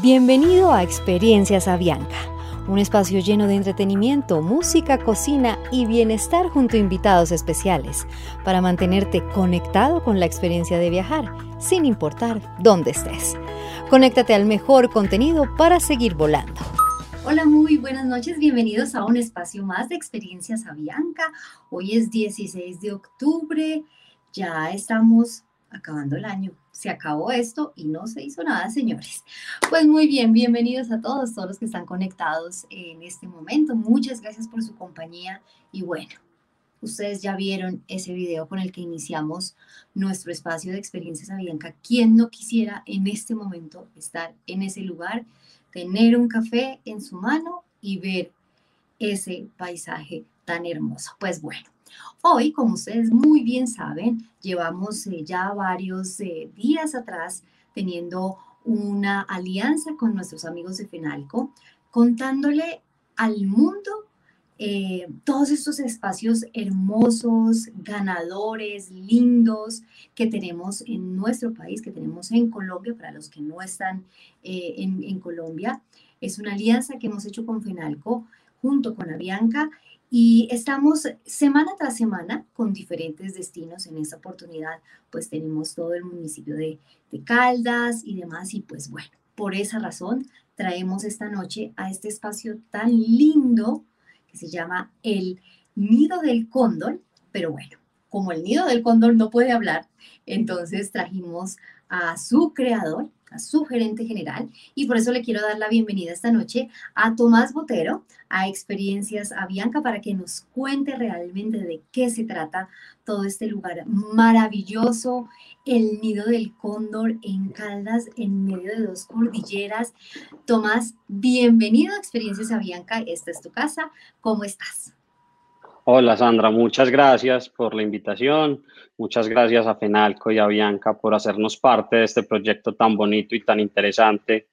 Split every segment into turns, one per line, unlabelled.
Bienvenido a Experiencias Avianca, un espacio lleno de entretenimiento, música, cocina y bienestar junto a invitados especiales para mantenerte conectado con la experiencia de viajar, sin importar dónde estés. Conéctate al mejor contenido para seguir volando.
Hola, muy buenas noches, bienvenidos a un espacio más de Experiencias Avianca. Hoy es 16 de octubre, ya estamos acabando el año. Se acabó esto y no se hizo nada, señores. Pues muy bien, bienvenidos a todos, todos los que están conectados en este momento. Muchas gracias por su compañía y bueno, ustedes ya vieron ese video con el que iniciamos nuestro espacio de experiencias Avianca. ¿Quién no quisiera en este momento estar en ese lugar, tener un café en su mano y ver ese paisaje tan hermoso? Pues bueno. Hoy, como ustedes muy bien saben, llevamos eh, ya varios eh, días atrás teniendo una alianza con nuestros amigos de FENALCO, contándole al mundo eh, todos estos espacios hermosos, ganadores, lindos que tenemos en nuestro país, que tenemos en Colombia, para los que no están en, en Colombia. Es una alianza que hemos hecho con FENALCO junto con Avianca y estamos semana tras semana con diferentes destinos. En esta oportunidad, pues tenemos todo el municipio de, Caldas y demás. Y pues bueno, por esa razón traemos esta noche a este espacio tan lindo que se llama el Nido del Cóndor. Pero bueno, como el Nido del Cóndor no puede hablar, entonces trajimos a su creador, a su gerente general, y por eso le quiero dar la bienvenida esta noche a Tomás Botero, a Experiencias a Bianca, para que nos cuente realmente de qué se trata todo este lugar maravilloso, el nido del cóndor en Caldas, en medio de dos cordilleras. Tomás, bienvenido a Experiencias a Bianca, esta es tu casa, ¿cómo estás?
Hola Sandra, muchas gracias por la invitación, muchas gracias a Fenalco y a Bianca por hacernos parte de este proyecto tan bonito y tan interesante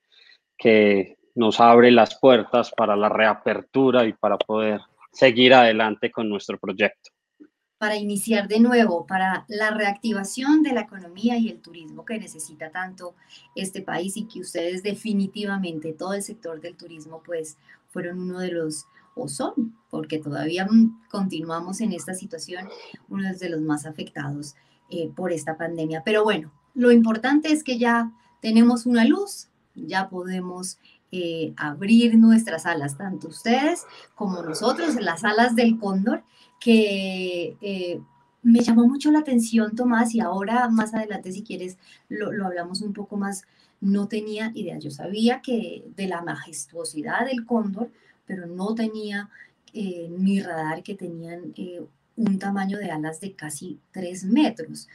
que nos abre las puertas para la reapertura y para poder seguir adelante con nuestro proyecto.
Para iniciar de nuevo, para la reactivación de la economía y el turismo que necesita tanto este país y que ustedes definitivamente, todo el sector del turismo, pues fueron uno de los o son, porque todavía continuamos en esta situación, uno de los más afectados eh, por esta pandemia. Pero bueno, lo importante es que ya tenemos una luz, ya podemos eh, abrir nuestras alas, tanto ustedes como nosotros, las alas del cóndor, que eh, me llamó mucho la atención, Tomás, y ahora más adelante, si quieres, lo, lo, hablamos un poco más. No tenía idea, yo sabía que de la majestuosidad del cóndor, pero no tenía eh, mi radar que tenían eh, un tamaño de alas de casi 3 metros,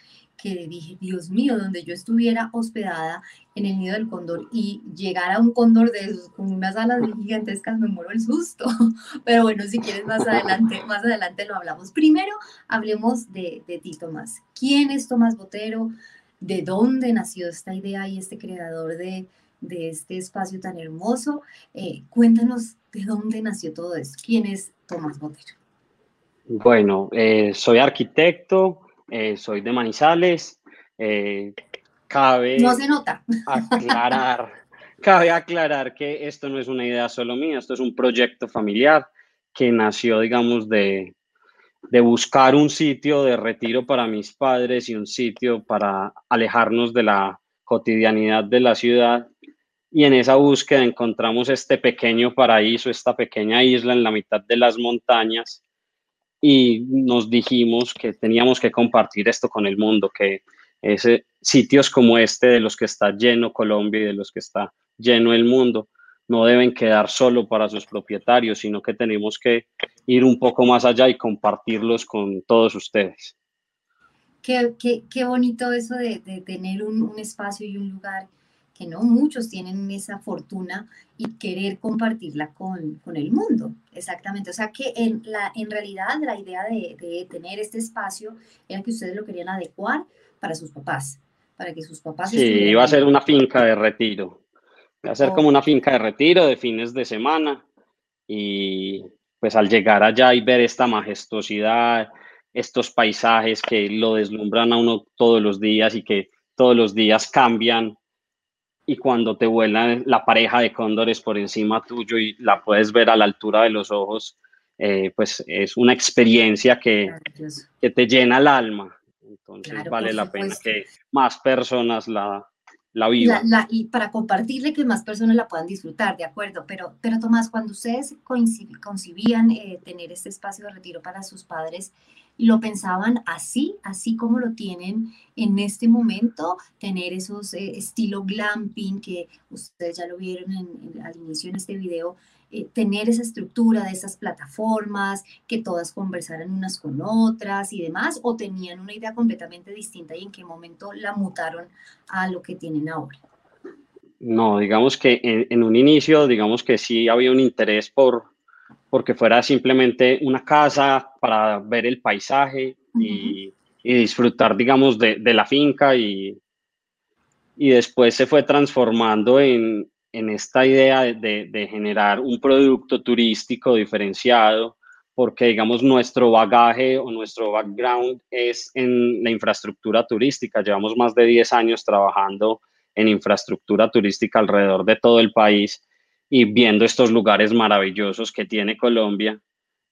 que dije, Dios mío, donde yo estuviera hospedada en el nido del cóndor y llegara un cóndor de con unas alas gigantescas, me muero el susto. Pero bueno, si quieres más adelante, más adelante lo hablamos. Primero, hablemos de, de ti, Tomás. ¿Quién es Tomás Botero? ¿De dónde nació esta idea y este creador de, de este espacio tan hermoso. Eh, cuéntanos de dónde nació todo esto. ¿Quién es Tomás Botero?
Bueno, eh, soy arquitecto, eh, soy de Manizales. cabe
no se nota.
Aclarar, cabe aclarar que esto no es una idea solo mía, esto es un proyecto familiar que nació, digamos, de, de buscar un sitio de retiro para mis padres y un sitio para alejarnos de la cotidianidad de la ciudad y en esa búsqueda encontramos este pequeño paraíso, esta pequeña isla en la mitad de las montañas y nos dijimos que teníamos que compartir esto con el mundo, que ese, sitios como este de los que está lleno Colombia y de los que está lleno el mundo no deben quedar solo para sus propietarios, sino que tenemos que ir un poco más allá y compartirlos con todos ustedes.
Qué, qué, bonito eso de, tener un, un espacio y un lugar que no muchos tienen esa fortuna y querer compartirla con, con el mundo. Exactamente. O sea que en, la, en realidad la idea de, de, tener este espacio era que ustedes lo querían adecuar para sus papás, para que sus papás...
Sí, iba a ser una finca de retiro. Iba a ser como una finca de retiro de fines de semana y pues al llegar allá y ver esta majestuosidad, estos paisajes que lo deslumbran a uno todos los días y que todos los días cambian y cuando te vuelan la pareja de cóndores por encima tuyo y la puedes ver a la altura de los ojos, eh, pues es una experiencia que, que, te llena el alma. Entonces vale la pena que más personas la, la vivan.
y para compartirle que más personas la puedan disfrutar, de acuerdo. Pero, pero Tomás, cuando ustedes concibían eh, tener este espacio de retiro para sus padres, lo pensaban así, así como lo tienen en este momento, tener esos eh, estilo glamping que ustedes ya lo vieron al inicio en este video, eh, tener esa estructura de esas plataformas, que todas conversaran unas con otras y demás, o tenían una idea completamente distinta y en qué momento la mutaron a lo que tienen ahora.
No, digamos que en, un inicio, digamos que sí había un interés por, porque fuera simplemente una casa para ver el paisaje y, disfrutar, digamos, de, la finca y, y después se fue transformando en, en esta idea de, generar un producto turístico diferenciado, porque digamos nuestro bagaje o nuestro background es en la infraestructura turística. Llevamos más de 10 años trabajando en infraestructura turística alrededor de todo el país y viendo estos lugares maravillosos que tiene Colombia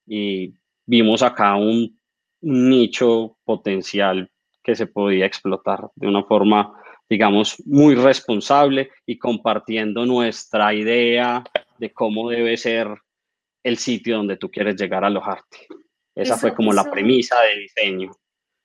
y vimos acá un nicho potencial que se podía explotar de una forma digamos, muy responsable y compartiendo nuestra idea de cómo debe ser el sitio donde tú quieres llegar a alojarte. Esa fue como la premisa de diseño.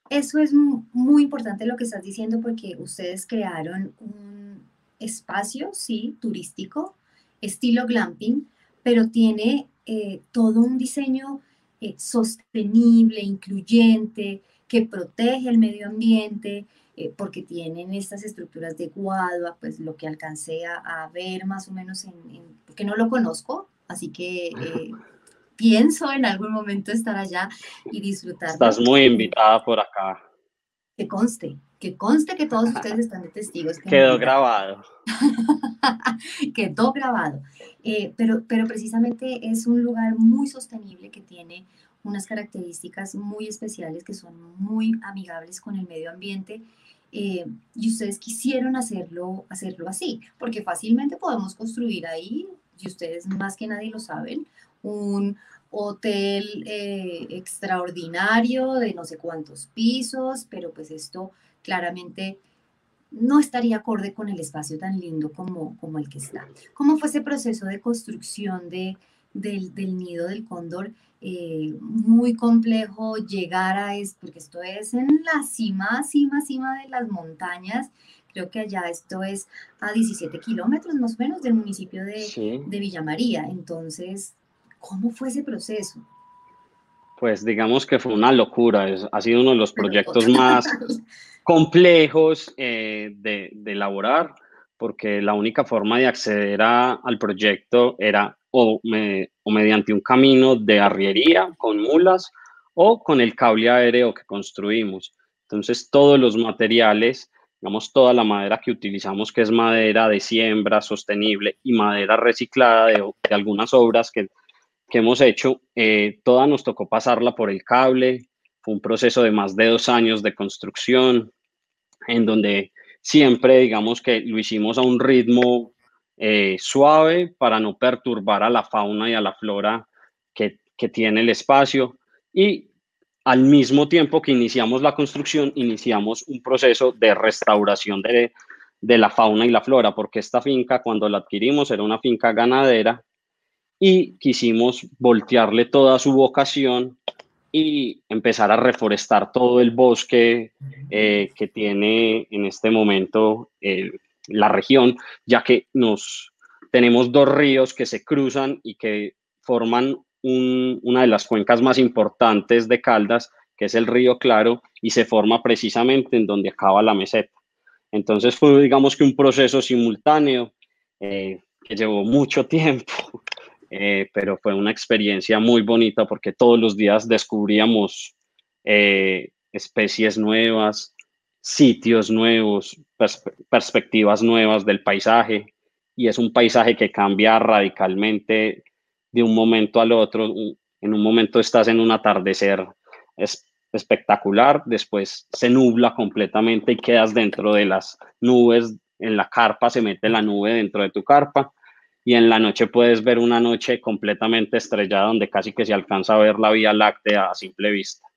Eso es muy importante lo que estás diciendo porque ustedes crearon un espacio, sí, turístico, estilo glamping, pero tiene eh, todo un diseño eh, sostenible, incluyente, que protege el medio ambiente, eh, porque tienen estas estructuras de guadua, pues lo que alcancé a, ver más o menos, en, porque no lo conozco, así que eh, pienso en algún momento estar allá y disfrutar.
Estás muy invitada por acá.
Que conste, que conste que todos ustedes están de testigos.
Quedó grabado.
Quedó grabado. Eh, pero, pero precisamente es un lugar muy sostenible que tiene unas características muy especiales que son muy amigables con el medio ambiente eh, y ustedes quisieron hacerlo, hacerlo así, porque fácilmente podemos construir ahí, y ustedes más que nadie lo saben, un hotel eh, extraordinario de no sé cuántos pisos, pero pues esto claramente no estaría acorde con el espacio tan lindo como, como el que está. ¿Cómo fue ese proceso de construcción de, del, del nido del cóndor? Eh, muy complejo llegar a esto, porque esto es en la cima, cima, cima de las montañas. Creo que allá esto es a 17 kilómetros más o menos del municipio de, de Villa María. Entonces, ¿cómo fue ese proceso?
Pues digamos que fue una locura. ha sido uno de los proyectos más complejos eh, de, de, elaborar, porque la única forma de acceder al proyecto era o, mediante un camino de arriería con mulas o con el cable aéreo que construimos. Entonces, todos los materiales, digamos, toda la madera que utilizamos, que es madera de siembra sostenible y madera reciclada de, algunas obras que, hemos hecho, eh, toda nos tocó pasarla por el cable. Fue un proceso de más de dos años de construcción, en donde siempre, digamos que lo hicimos a un ritmo eh, suave para no perturbar a la fauna y a la flora que, tiene el espacio. Y al mismo tiempo que iniciamos la construcción, iniciamos un proceso de restauración de, de la fauna y la flora, porque esta finca cuando la adquirimos era una finca ganadera y quisimos voltearle toda su vocación y empezar a reforestar todo el bosque eh, que tiene en este momento el la región, ya que nos tenemos dos ríos que se cruzan y que forman una de las cuencas más importantes de Caldas, que es el río Claro, y se forma precisamente en donde acaba la meseta. Entonces fue, digamos que un proceso simultáneo eh, que llevó mucho tiempo, eh, pero fue una experiencia muy bonita porque todos los días descubríamos eh, especies nuevas, sitios nuevos, perspectivas nuevas del paisaje y es un paisaje que cambia radicalmente de un momento al otro. En un momento estás en un atardecer espectacular, después se nubla completamente y quedas dentro de las nubes en la carpa se mete la nube dentro de tu carpa y en la noche puedes ver una noche completamente estrellada donde casi que se alcanza a ver la Vía Láctea a simple vista.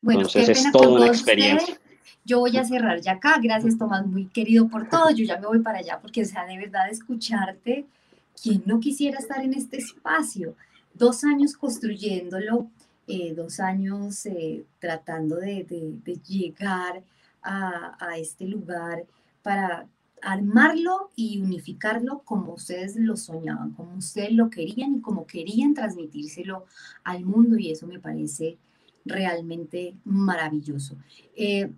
Bueno, Entonces es toda una experiencia. Yo voy a cerrar ya acá. Gracias, Tomás, muy querido por todo. Yo ya me voy para allá porque, o sea, de verdad, escucharte, ¿quién no quisiera estar en este espacio? Dos años construyéndolo, eh, dos años eh, tratando de, llegar a, a, este lugar para armarlo y unificarlo como ustedes lo soñaban, como ustedes lo querían y como querían transmitírselo al mundo y eso me parece realmente maravilloso. Eh,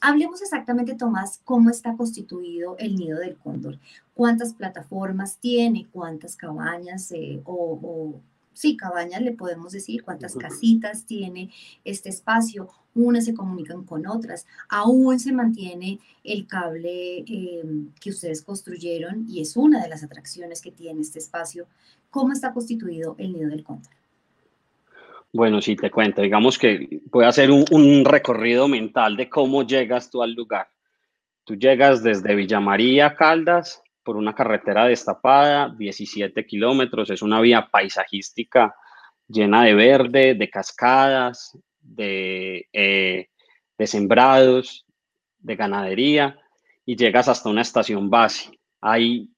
hablemos exactamente, Tomás, cómo está constituido el nido del cóndor, cuántas plataformas tiene, cuántas cabañas eh, o sí, cabañas le podemos decir, cuántas casitas tiene este espacio, unas se comunican con otras, aún se mantiene el cable em, que ustedes construyeron y es una de las atracciones que tiene este espacio. ¿Cómo está constituido el nido del cóndor?
Bueno, sí, te cuento. Digamos que voy a hacer un, un, recorrido mental de cómo llegas tú al lugar. Tú llegas desde Villa María, Caldas, por una carretera destapada, 17 kilómetros, es una vía paisajística llena de verde, de cascadas, de, eh, de sembrados, de ganadería, y llegas hasta una estación base. Ahí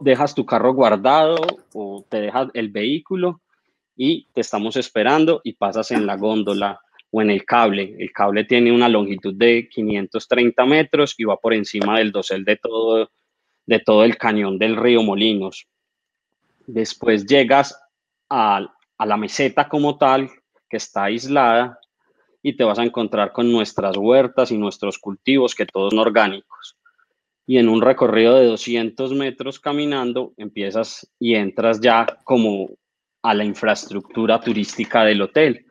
dejas tu carro guardado o te dejas el vehículo y te estamos esperando y pasas en la góndola o en el cable. El cable tiene una longitud de 530 metros y va por encima del dosel de todo de todo el cañón del río Molinos. Después llegas a, la meseta como tal, que está aislada, y te vas a encontrar con nuestras huertas y nuestros cultivos, que todos son orgánicos. Y en un recorrido de 200 metros caminando, empiezas y entras ya como a la infraestructura turística del hotel,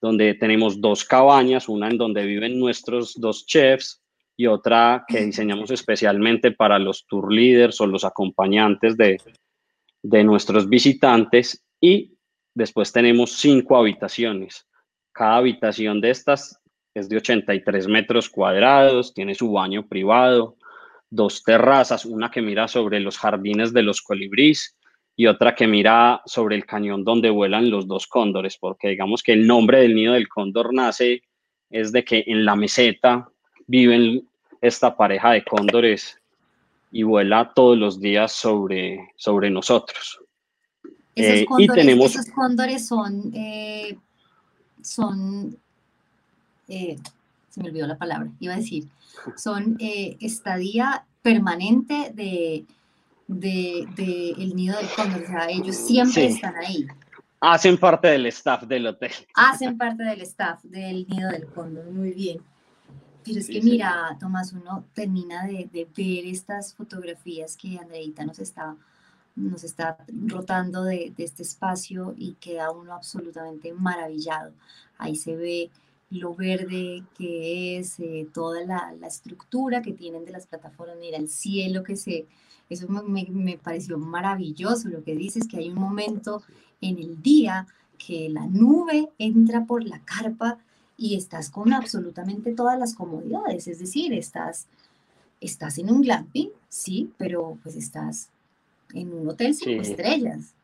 donde tenemos dos cabañas, una en donde viven nuestros dos chefs, y otra que diseñamos especialmente para los tour leaders o los acompañantes de, de nuestros visitantes. Y después tenemos cinco habitaciones. Cada habitación de estas es de 83 metros cuadrados, tiene su baño privado, dos terrazas, una que mira sobre los jardines de los colibrís y otra que mira sobre el cañón donde vuelan los dos cóndores, porque digamos que el nombre del nido del cóndor nace es de que en la meseta viven esta pareja de cóndores y vuela todos los días sobre, sobre nosotros.
Esos, eh, cóndores, y tenemos, esos cóndores son, eh, son eh, se me olvidó la palabra, iba a decir, son estadía permanente de, de, el nido del cóndor, o sea, ellos siempre están ahí.
Hacen parte del staff del hotel.
Hacen parte del staff del nido del cóndor, muy bien. Pero es que mira, Tomás, uno termina de, ver estas fotografías que Andreita nos está, nos está rotando de, este espacio y queda uno absolutamente maravillado. Ahí se ve lo verde que es, eh, toda la, estructura que tienen de las plataformas, mira el cielo que se, eso me, me, pareció maravilloso, lo que dices, que hay un momento en el día que la nube entra por la carpa y estás con absolutamente todas las comodidades, es decir, estás, estás en un glamping, sí, pero pues estás en un hotel cinco estrellas.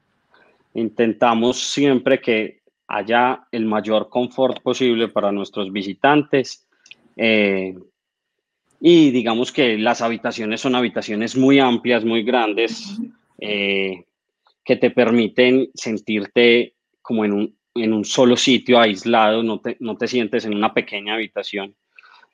Intentamos siempre que haya el mayor confort posible para nuestros visitantes. Eh, y digamos que las habitaciones son habitaciones muy amplias, muy grandes, eh, que te permiten sentirte como en un, en un solo sitio aislado, no te, no te sientes en una pequeña habitación.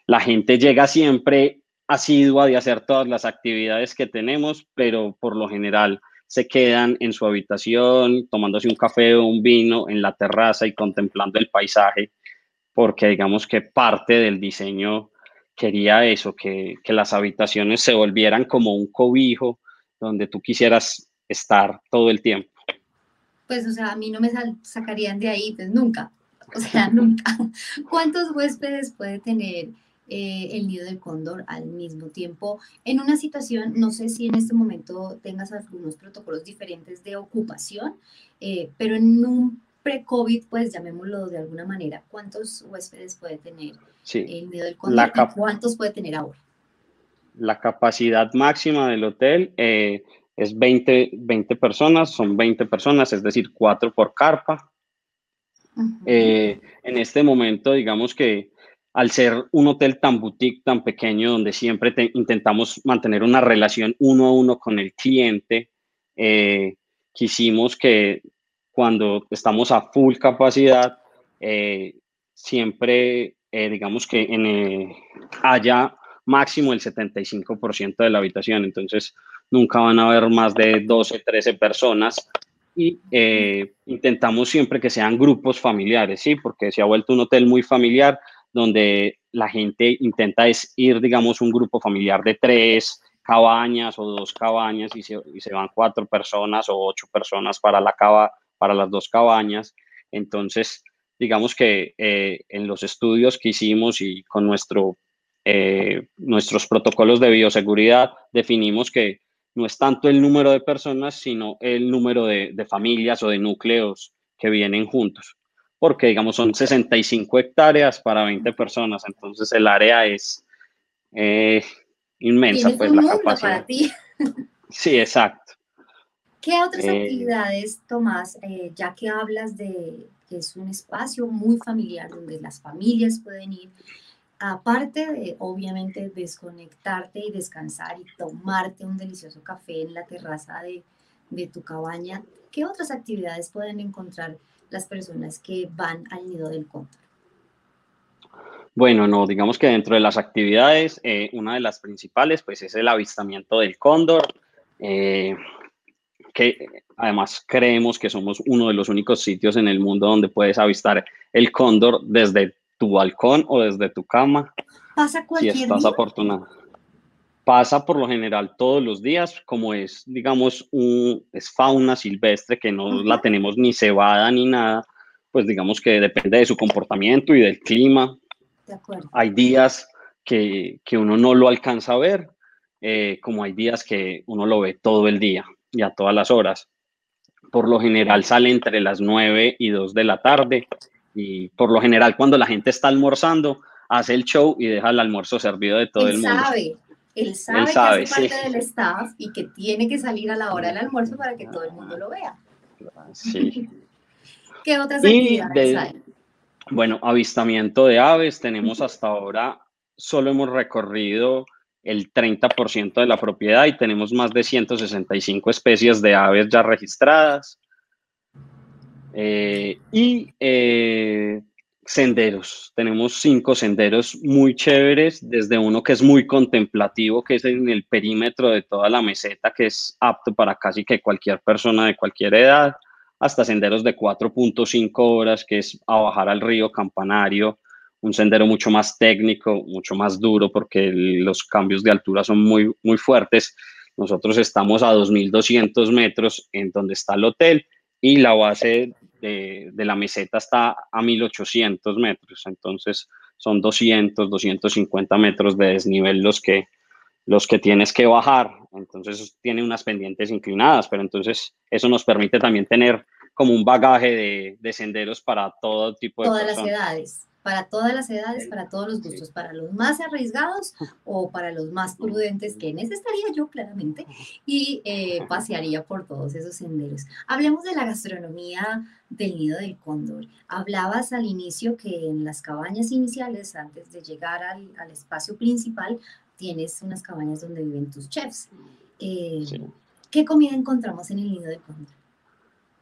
La gente llega siempre asidua de hacer todas las actividades que tenemos, pero por lo general se quedan en su habitación tomándose un café o un vino en la terraza y contemplando el paisaje, porque digamos que parte del diseño quería eso, que, que las habitaciones se volvieran como un cobijo donde tú quisieras estar todo el tiempo
pues, o sea, a mí no me sacarían de ahí, pues nunca, o sea, nunca. ¿Cuántos huéspedes puede tener eh, el nido del cóndor al mismo tiempo? En una situación, no sé si en este momento tengas algunos protocolos diferentes de ocupación, eh, pero en un pre-COVID, pues llamémoslo de alguna manera, ¿cuántos huéspedes puede tener el nido del cóndor cuántos puede tener ahora?
la capacidad máxima del hotel eh, es 20, 20 personas, son 20 personas, es decir, 4 por carpa. Eh, en este momento, digamos que al ser un hotel tan boutique, tan pequeño, donde siempre intentamos mantener una relación uno a uno con el cliente, eh, quisimos que cuando estamos a full capacidad, eh, siempre, digamos que en, haya máximo el 75% de la habitación. Entonces, nunca van a haber más de 12, 13 personas y eh, intentamos siempre que sean grupos familiares, ¿sí? Porque se ha vuelto un hotel muy familiar donde la gente intenta es ir, digamos, un grupo familiar de tres cabañas o dos cabañas y se, van cuatro personas o ocho personas para, la cava, para las dos cabañas. Entonces, digamos que eh, en los estudios que hicimos y con nuestro, eh, nuestros protocolos de bioseguridad definimos que no es tanto el número de personas, sino el número de, familias o de núcleos que vienen juntos. Porque, digamos, son 65 hectáreas para 20 personas, entonces el área es eh, inmensa, pues la capacidad. Sí, exacto.
¿Qué otras eh, actividades, Tomás, eh, ya que hablas de que es un espacio muy familiar donde las familias pueden ir, aparte de obviamente desconectarte y descansar y tomarte un delicioso café en la terraza de, tu cabaña, ¿qué otras actividades pueden encontrar las personas que van al nido del cóndor?
Bueno, no, digamos que dentro de las actividades, eh, una de las principales pues es el avistamiento del cóndor, eh, que además creemos que somos uno de los únicos sitios en el mundo donde puedes avistar el cóndor desde tu balcón o desde tu cama.
¿Pasa cualquier
si estás afortunado. Pasa por lo general todos los días, como es, digamos, un, es fauna silvestre que no la tenemos ni cebada ni nada, pues digamos que depende de su comportamiento y del clima.
De acuerdo.
Hay días que, que, uno no lo alcanza a ver, eh, como hay días que uno lo ve todo el día y a todas las horas. Por lo general sale entre las 9 y 2 de la tarde y por lo general cuando la gente está almorzando, hace el show y deja el almuerzo servido de todo el mundo.
Sabe. Él sabe, él sabe que es parte del staff y que tiene que salir a la hora del almuerzo para que todo el mundo lo vea.
Sí.
¿Qué otras actividades hay?
Bueno, avistamiento de aves. Tenemos hasta ahora, solo hemos recorrido el 30% de la propiedad y tenemos más de 165 especies de aves ya registradas. Eh, y eh, senderos. Tenemos cinco senderos muy chéveres, desde uno que es muy contemplativo, que es en el perímetro de toda la meseta, que es apto para casi que cualquier persona de cualquier edad, hasta senderos de 4.5 horas, que es a bajar al río Campanario, un sendero mucho más técnico, mucho más duro, porque los cambios de altura son muy, muy fuertes. Nosotros estamos a 2.200 metros en donde está el hotel y la base de, la meseta está a 1800 metros, entonces son 200, 250 metros de desnivel los que, los que tienes que bajar, entonces tiene unas pendientes inclinadas, pero entonces eso nos permite también tener como un bagaje de, senderos para todo tipo de
Todas las edades para todas las edades, para todos los gustos, para los más arriesgados o para los más prudentes, que en ese estaría yo claramente, y eh, pasearía por todos esos senderos. Hablemos de la gastronomía del nido del cóndor. Hablabas al inicio que en las cabañas iniciales, antes de llegar al, espacio principal, tienes unas cabañas donde viven tus chefs. Eh, ¿Qué comida encontramos en el nido del cóndor?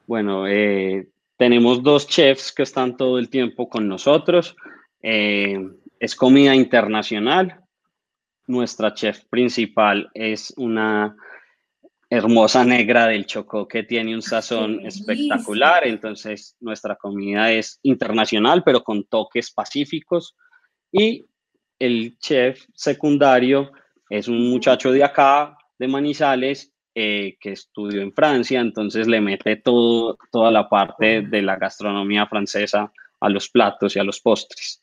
Bueno, eh, tenemos dos chefs que están todo el tiempo con nosotros. Eh, es comida internacional. Nuestra chef principal es una hermosa negra del Chocó que tiene un sazón espectacular. Entonces, nuestra comida es internacional, pero con toques pacíficos. Y el chef secundario es un muchacho de acá, de Manizales, eh, que estudió en Francia, entonces le mete todo, toda la parte de la gastronomía francesa a los platos y a los postres.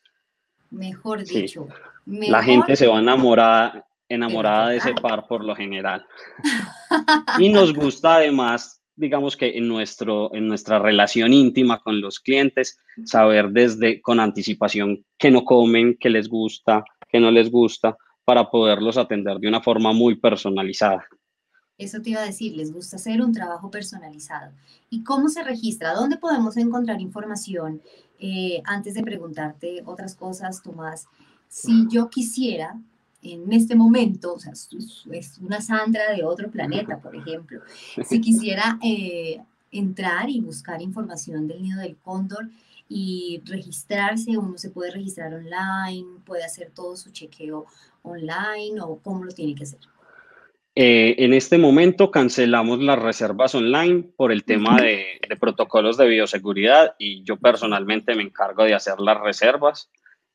Mejor dicho.
la gente se va enamorada, enamorada de ese par por lo general. y nos gusta además, digamos que en, nuestro, en nuestra relación íntima con los clientes, saber desde con anticipación qué no comen, qué les gusta, qué no les gusta, para poderlos atender de una forma muy personalizada.
Eso te iba a decir, les gusta hacer un trabajo personalizado. ¿Y cómo se registra? ¿Dónde podemos encontrar información? Eh, antes de preguntarte otras cosas, Tomás, si yo quisiera en este momento, o sea, es una Sandra de otro planeta, por ejemplo, si quisiera eh, entrar y buscar información del nido del cóndor y registrarse, uno se puede registrar online, puede hacer todo su chequeo online o cómo lo tiene que hacer.
Eh, en este momento cancelamos las reservas online por el tema de, protocolos de bioseguridad y yo personalmente me encargo de hacer las reservas.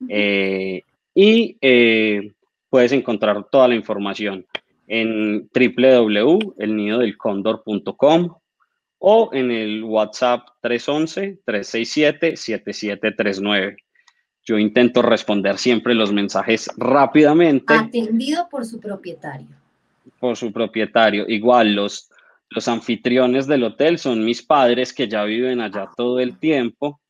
Eh, y eh, puedes encontrar toda la información en www.elnidodelcondor.com o en el WhatsApp 311-367-7739. Yo intento responder siempre los mensajes rápidamente.
Atendido por su propietario
por su propietario. Igual los, los anfitriones del hotel son mis padres que ya viven allá todo el tiempo.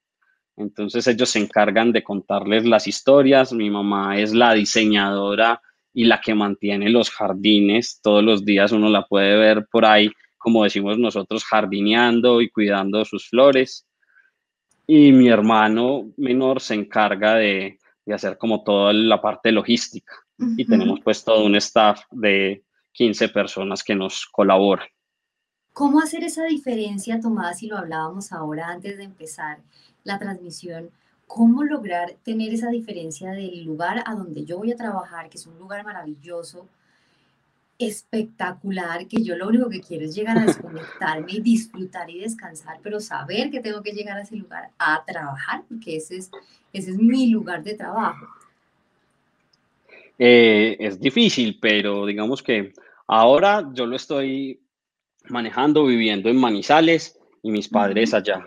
Entonces ellos se encargan de contarles las historias. Mi mamá es la diseñadora y la que mantiene los jardines. Todos los días uno la puede ver por ahí, como decimos nosotros, jardineando y cuidando sus flores. Y mi hermano menor se encarga de, de hacer como toda la parte logística. Y tenemos pues todo un staff de, 15 personas que nos colaboran.
¿Cómo hacer esa diferencia, Tomás, y lo hablábamos ahora antes de empezar la transmisión? ¿Cómo lograr tener esa diferencia del lugar a donde yo voy a trabajar, que es un lugar maravilloso, espectacular, que yo lo único que quiero es llegar a desconectarme y disfrutar y descansar, pero saber que tengo que llegar a ese lugar a trabajar, porque ese es, ese es mi lugar de trabajo?
Eh, es difícil, pero digamos que ahora yo lo estoy manejando, viviendo en Manizales y mis padres allá.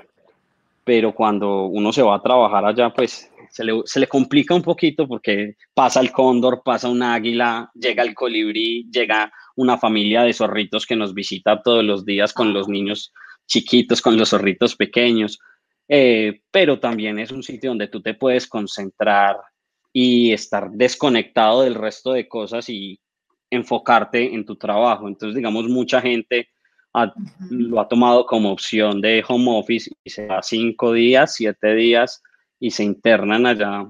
Pero cuando uno se va a trabajar allá, pues se le, se le, complica un poquito porque pasa el cóndor, pasa un águila, llega el colibrí, llega una familia de zorritos que nos visita todos los días con los niños chiquitos, con los zorritos pequeños. Eh, pero también es un sitio donde tú te puedes concentrar, y estar desconectado del resto de cosas y enfocarte en tu trabajo. Entonces, digamos, mucha gente lo ha tomado como opción de home office y se da cinco días, siete días y se internan allá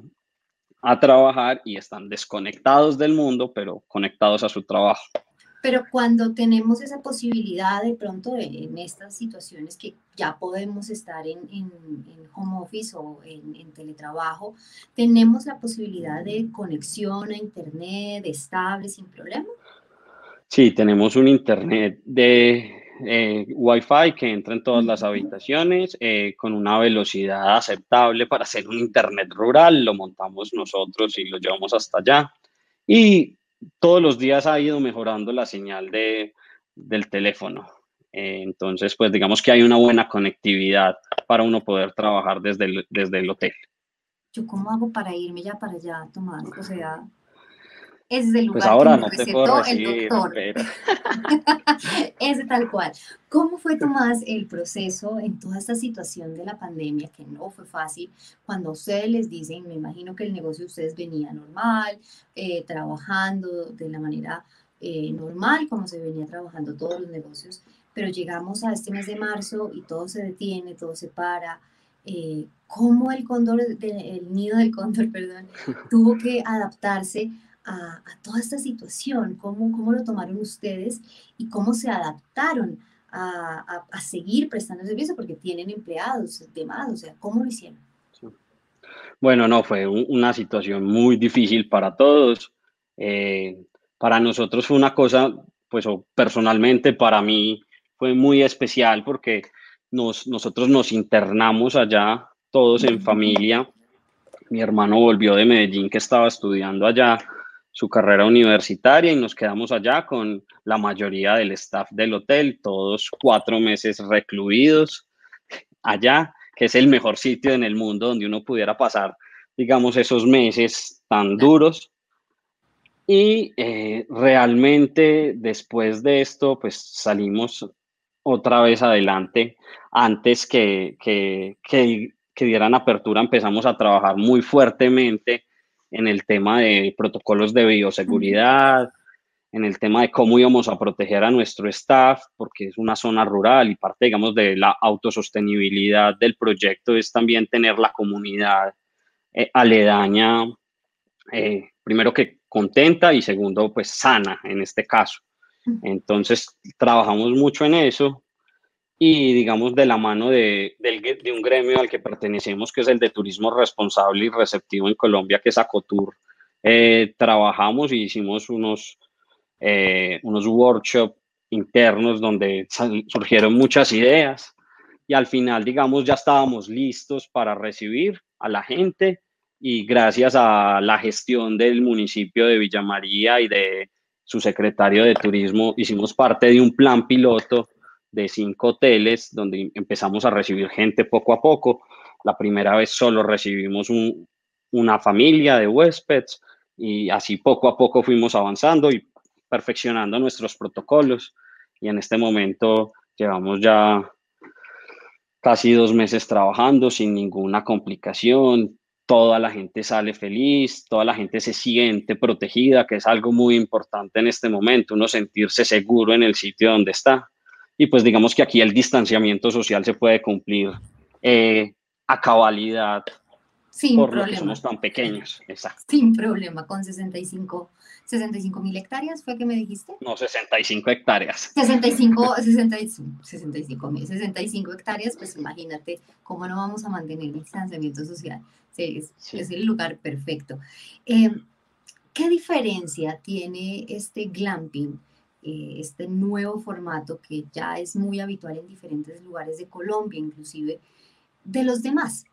a trabajar y están desconectados del mundo, pero conectados a su trabajo.
Pero cuando tenemos esa posibilidad de pronto en estas situaciones que ya podemos estar en, home office o en, teletrabajo, tenemos la posibilidad de conexión a internet estable sin problema.
Sí, tenemos un internet de eh, Wi-Fi que entra en todas las habitaciones eh, con una velocidad aceptable para hacer un internet rural. Lo montamos nosotros y lo llevamos hasta allá. Y todos los días ha ido mejorando la señal de, del teléfono. Eh, entonces, pues digamos que hay una buena conectividad para uno poder trabajar desde el, desde el hotel.
¿Yo cómo hago para irme ya para allá, Tomás? O sea, es del
pues
lugar
ahora
que
no
recetó el doctor. es tal cual. ¿Cómo fue, Tomás, el proceso en toda esta situación de la pandemia, que no fue fácil, cuando ustedes les dicen, me imagino que el negocio de ustedes venía normal, eh, trabajando de la manera eh, normal, como se venía trabajando todos los negocios, pero llegamos a este mes de marzo y todo se detiene, todo se para. Eh, ¿Cómo el cóndor, el nido del cóndor, perdón, tuvo que adaptarse a, toda esta situación? ¿Cómo, ¿Cómo lo tomaron ustedes y cómo se adaptaron a, a, seguir prestando servicio? Porque tienen empleados, demás, o sea, ¿cómo lo hicieron?
Bueno, no, fue una situación muy difícil para todos. Eh, para nosotros fue una cosa, pues personalmente para mí fue muy especial porque nos, nosotros nos internamos allá, todos en familia. Mi hermano volvió de Medellín que estaba estudiando allá su carrera universitaria y nos quedamos allá con la mayoría del staff del hotel, todos cuatro meses recluidos allá, que es el mejor sitio en el mundo donde uno pudiera pasar, digamos, esos meses tan duros. Y eh, realmente después de esto, pues salimos otra vez adelante. Antes que, que, que, que dieran apertura, empezamos a trabajar muy fuertemente en el tema de protocolos de bioseguridad, en el tema de cómo íbamos a proteger a nuestro staff, porque es una zona rural y parte, digamos, de la autosostenibilidad del proyecto es también tener la comunidad eh, aledaña, eh, primero que contenta y segundo, pues sana en este caso. Entonces, trabajamos mucho en eso y digamos de la mano de, de, un gremio al que pertenecemos, que es el de turismo responsable y receptivo en Colombia, que es Acotur, eh, trabajamos y hicimos unos, eh, unos workshops internos donde surgieron muchas ideas y al final, digamos, ya estábamos listos para recibir a la gente y gracias a la gestión del municipio de Villa María y de su secretario de turismo, hicimos parte de un plan piloto de cinco hoteles donde empezamos a recibir gente poco a poco. La primera vez solo recibimos una familia de huéspedes y así poco a poco fuimos avanzando y perfeccionando nuestros protocolos. Y en este momento llevamos ya casi dos meses trabajando sin ninguna complicación, toda la gente sale feliz, toda la gente se siente protegida, que es algo muy importante en este momento, uno sentirse seguro en el sitio donde está. Y pues digamos que aquí el distanciamiento social se puede cumplir eh, a cabalidad
Sin
por
problema.
lo que somos tan pequeños. Exacto.
Sin problema, con 65 65 mil hectáreas, ¿fue que me dijiste?
No, 65 hectáreas.
65, 65, 65 mil, 65 hectáreas, pues imagínate cómo no vamos a mantener el distanciamiento social. Sí, es,
Sí.
es el lugar perfecto. Eh, ¿Qué diferencia tiene este glamping, eh, este nuevo formato que ya es muy habitual en diferentes lugares de Colombia, inclusive, de los demás?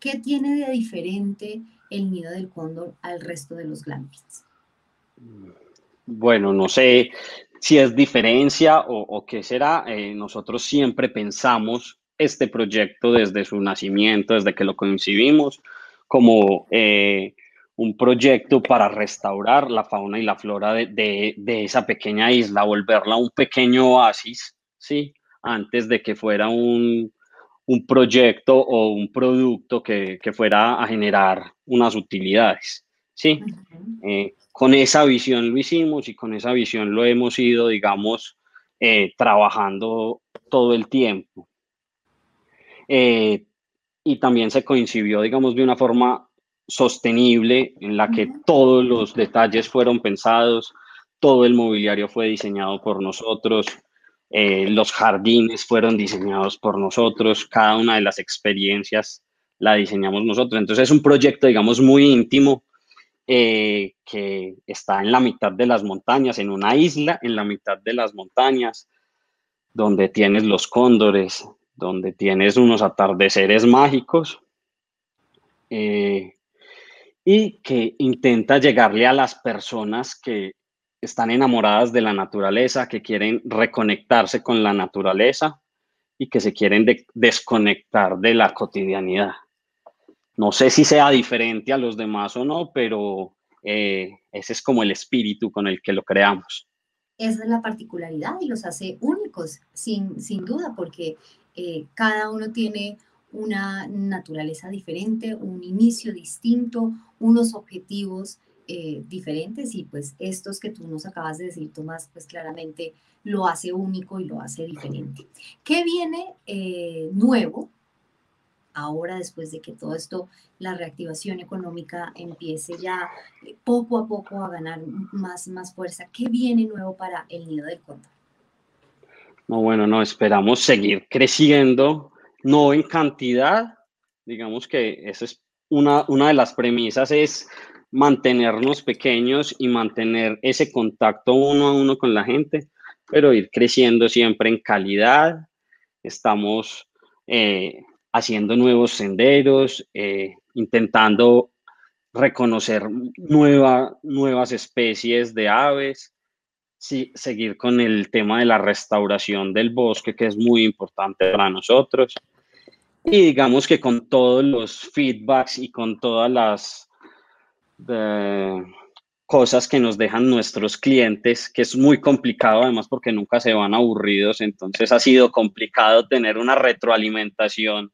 ¿Qué tiene de diferente el nido del cóndor al resto de los glampings?
Bueno, no sé si es diferencia o, qué será. Eh, nosotros siempre pensamos este proyecto desde su nacimiento, desde que lo concibimos, como eh, un proyecto para restaurar la fauna y la flora de, de, de, esa pequeña isla, volverla un pequeño oasis, ¿sí? Antes de que fuera un, un proyecto o un producto que, que, fuera a generar unas utilidades, ¿sí? Uh -huh. eh, con esa visión lo hicimos y con esa visión lo hemos ido, digamos, eh, trabajando todo el tiempo. Eh, y también se coincidió, digamos, de una forma sostenible en la que todos los detalles fueron pensados, todo el mobiliario fue diseñado por nosotros, eh, los jardines fueron diseñados por nosotros, cada una de las experiencias la diseñamos nosotros. Entonces es un proyecto, digamos, muy íntimo eh, que está en la mitad de las montañas, en una isla en la mitad de las montañas, donde tienes los cóndores, donde tienes unos atardeceres mágicos eh, y que intenta llegarle a las personas que están enamoradas de la naturaleza, que quieren reconectarse con la naturaleza y que se quieren de desconectar de la cotidianidad. No sé si sea diferente a los demás o no, pero eh, ese es como el espíritu con el que lo creamos.
Esa es la particularidad y los hace únicos, sin, sin duda, porque eh, cada uno tiene una naturaleza diferente, un inicio distinto, unos objetivos eh, diferentes y pues estos que tú nos acabas de decir, Tomás, pues claramente lo hace único y lo hace diferente. ¿Qué viene eh, nuevo ahora después de que todo esto, la reactivación económica empiece ya eh, poco a poco a ganar más, más fuerza? ¿Qué viene nuevo para el nido del cóndor?
No, bueno, no, esperamos seguir creciendo, no en cantidad, digamos que esa es una, una de las premisas es mantenernos pequeños y mantener ese contacto uno a uno con la gente, pero ir creciendo siempre en calidad. Estamos eh, haciendo nuevos senderos, eh, intentando reconocer nueva, nuevas especies de aves, sí, seguir con el tema de la restauración del bosque, que es muy importante para nosotros. Y digamos que con todos los feedbacks y con todas las de cosas que nos dejan nuestros clientes, que es muy complicado además porque nunca se van aburridos, entonces ha sido complicado tener una retroalimentación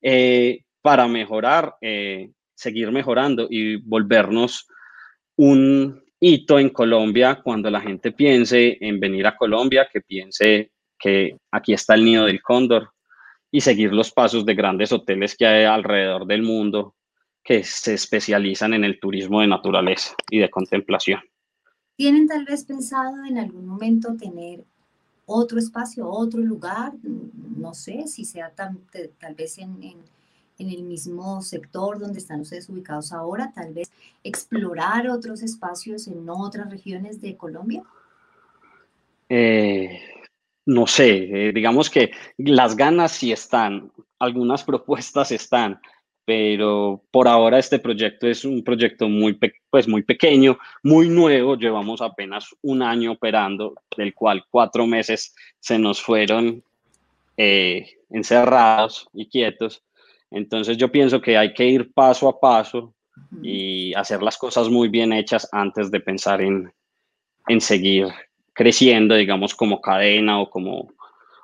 eh, para mejorar. Eh, seguir mejorando y volvernos un hito en Colombia cuando la gente piense en venir a Colombia, que piense que aquí está el nido del cóndor y seguir los pasos de grandes hoteles que hay alrededor del mundo que se especializan en el turismo de naturaleza y de contemplación.
¿Tienen tal vez pensado en algún momento tener otro espacio, otro lugar? No sé si sea tal vez en en el mismo sector donde están ustedes ubicados ahora, tal vez explorar otros espacios en otras regiones de Colombia?
Eh, no sé, eh, digamos que las ganas sí están, algunas propuestas están, pero por ahora este proyecto es un proyecto muy, pues muy pequeño, muy nuevo, llevamos apenas un año operando, del cual cuatro meses se nos fueron eh, encerrados y quietos. Entonces yo pienso que hay que ir paso a paso y hacer las cosas muy bien hechas antes de pensar en, seguir creciendo, digamos, como cadena o como,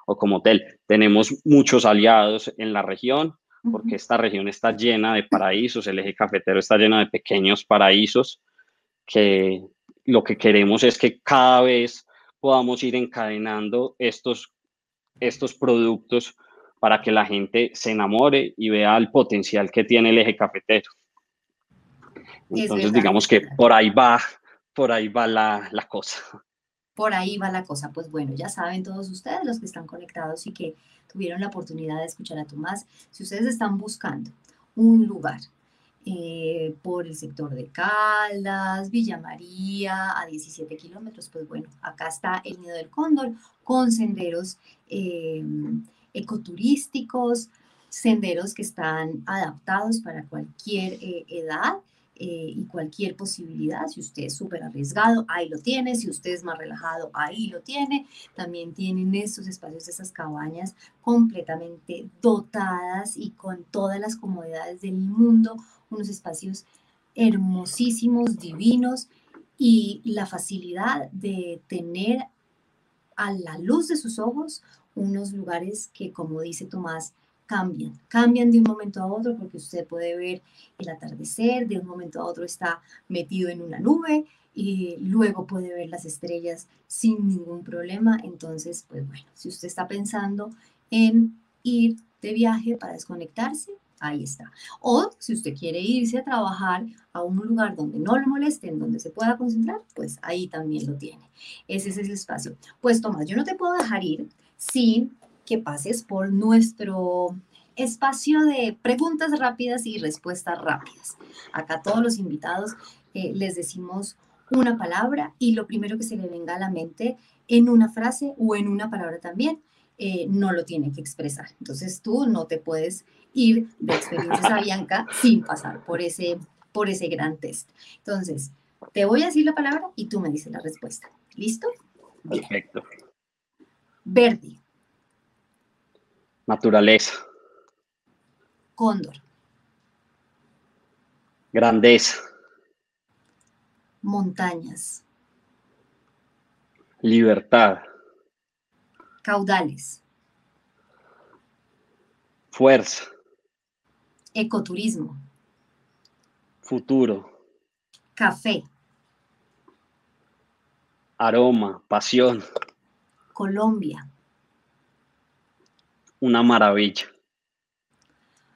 o como hotel. Tenemos muchos aliados en la región, porque esta región está llena de paraísos, el eje cafetero está lleno de pequeños paraísos, que lo que queremos es que cada vez podamos ir encadenando estos, estos productos para que la gente se enamore y vea el potencial que tiene el eje cafetero. Entonces, digamos que por ahí va, por ahí va la, la cosa.
Por ahí va la cosa. Pues bueno, ya saben todos ustedes, los que están conectados y que tuvieron la oportunidad de escuchar a Tomás, si ustedes están buscando un lugar eh, por el sector de Caldas, Villa María, a 17 kilómetros, pues bueno, acá está el Nido del Cóndor con senderos eh, ecoturísticos, senderos que están adaptados para cualquier eh, edad eh, y cualquier posibilidad. Si usted es súper arriesgado, ahí lo tiene. Si usted es más relajado, ahí lo tiene. También tienen estos espacios, esas cabañas completamente dotadas y con todas las comodidades del mundo. Unos espacios hermosísimos, divinos y la facilidad de tener a la luz de sus ojos unos lugares que, como dice Tomás, cambian, cambian de un momento a otro porque usted puede ver el atardecer, de un momento a otro está metido en una nube y luego puede ver las estrellas sin ningún problema. Entonces, pues bueno, si usted está pensando en ir de viaje para desconectarse, ahí está. O si usted quiere irse a trabajar a un lugar donde no lo molesten, donde se pueda concentrar, pues ahí también lo tiene. Ese es el espacio. Pues Tomás, yo no te puedo dejar ir sin que pases por nuestro espacio de preguntas rápidas y respuestas rápidas. Acá todos los invitados eh, les decimos una palabra y lo primero que se le venga a la mente en una frase o en una palabra también, eh, no lo tiene que expresar. Entonces tú no te puedes ir de experiencias a Bianca sin pasar por ese, por ese gran test. Entonces, te voy a decir la palabra y tú me dices la respuesta. ¿Listo?
Perfecto.
Verde.
Naturaleza.
Cóndor.
Grandeza.
Montañas.
Libertad.
Caudales.
Fuerza.
Ecoturismo.
Futuro.
Café.
Aroma, pasión.
Colombia.
Una maravilla.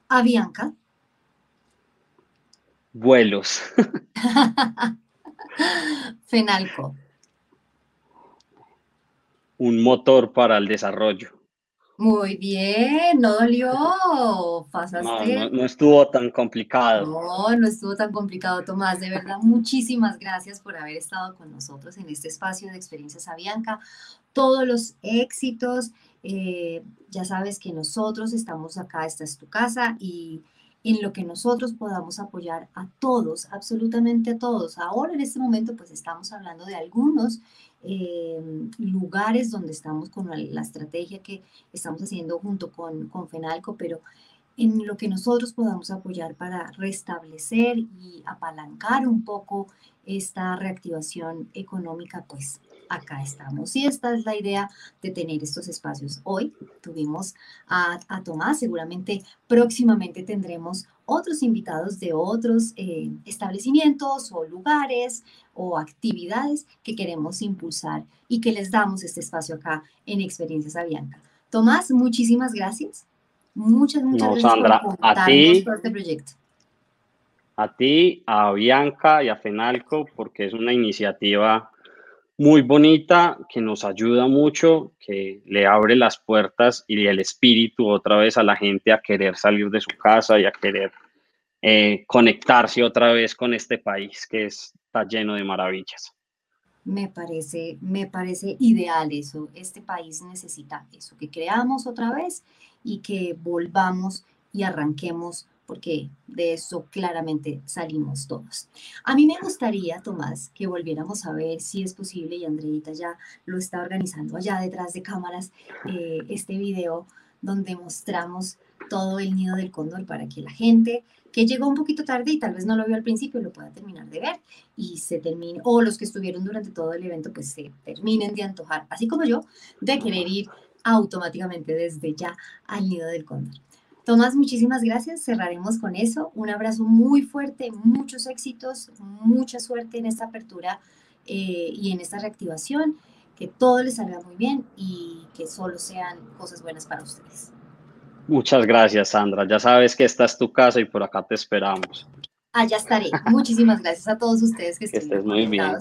Avianca.
Vuelos.
Fenalco.
Un motor para el desarrollo.
Muy bien, no dolió, pasaste.
No, estuvo tan complicado.
No, no estuvo tan complicado, Tomás. De verdad, muchísimas gracias por haber estado con nosotros en este espacio de Experiencias Avianca. Todos los éxitos. Eh, ya sabes que nosotros estamos acá, esta es tu casa y en lo que nosotros podamos apoyar a todos, absolutamente a todos. Ahora en este momento pues estamos hablando de algunos eh, lugares donde estamos con la, estrategia que estamos haciendo junto con, con FENALCO, pero en lo que nosotros podamos apoyar para restablecer y apalancar un poco esta reactivación económica, pues acá estamos. Y esta es la idea de tener estos espacios. Hoy tuvimos a, Tomás, seguramente próximamente tendremos otros invitados de otros eh, establecimientos o lugares o actividades que queremos impulsar y que les damos este espacio acá en Experiencias Avianca. Tomás, muchísimas gracias. Muchas, muchas gracias
Sandra,
por
a ti,
por este proyecto.
A ti, a Bianca y a Fenalco, porque es una iniciativa muy bonita, que nos ayuda mucho, que le abre las puertas y el espíritu otra vez a la gente a querer salir de su casa y a querer eh, conectarse otra vez con este país que está lleno de maravillas.
Me parece, me parece ideal eso. Este país necesita eso, que creamos otra vez y que volvamos y arranquemos porque de eso claramente salimos todos. A mí me gustaría, Tomás, que volviéramos a ver si es posible, y Andreita ya lo está organizando allá detrás de cámaras, eh, este video donde mostramos todo el nido del cóndor para que la gente que llegó un poquito tarde y tal vez no lo vio al principio lo pueda terminar de ver y se termine, o los que estuvieron durante todo el evento pues se terminen de antojar, así como yo, de querer ir automáticamente desde ya al nido del cóndor. Tomás, muchísimas gracias. Cerraremos con eso. Un abrazo muy fuerte, muchos éxitos, mucha suerte en esta apertura eh, y en esta reactivación. Que todo les salga muy bien y que solo sean cosas buenas para ustedes.
Muchas gracias, Sandra. Ya sabes que esta es tu casa y por acá te esperamos.
Allá estaré. Muchísimas gracias a todos ustedes que,
que estén muy bien.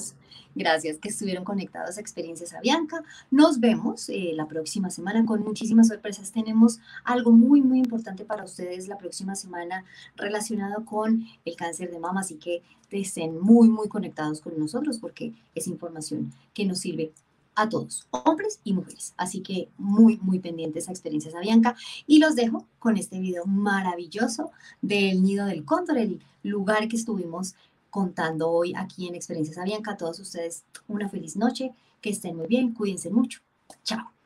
Gracias que estuvieron conectados a Experiencias Avianca. Nos vemos eh, la próxima semana con muchísimas sorpresas. Tenemos algo muy, muy importante para ustedes la próxima semana relacionado con el cáncer de mama, así que estén muy, muy conectados con nosotros porque es información que nos sirve a todos, hombres y mujeres. Así que muy, muy pendientes a Experiencias Avianca. Y los dejo con este video maravilloso del Nido del Cóndor, el lugar que estuvimos contando hoy aquí en Experiencias Avianca. A todos ustedes una feliz noche, que estén muy bien, cuídense mucho. Chao.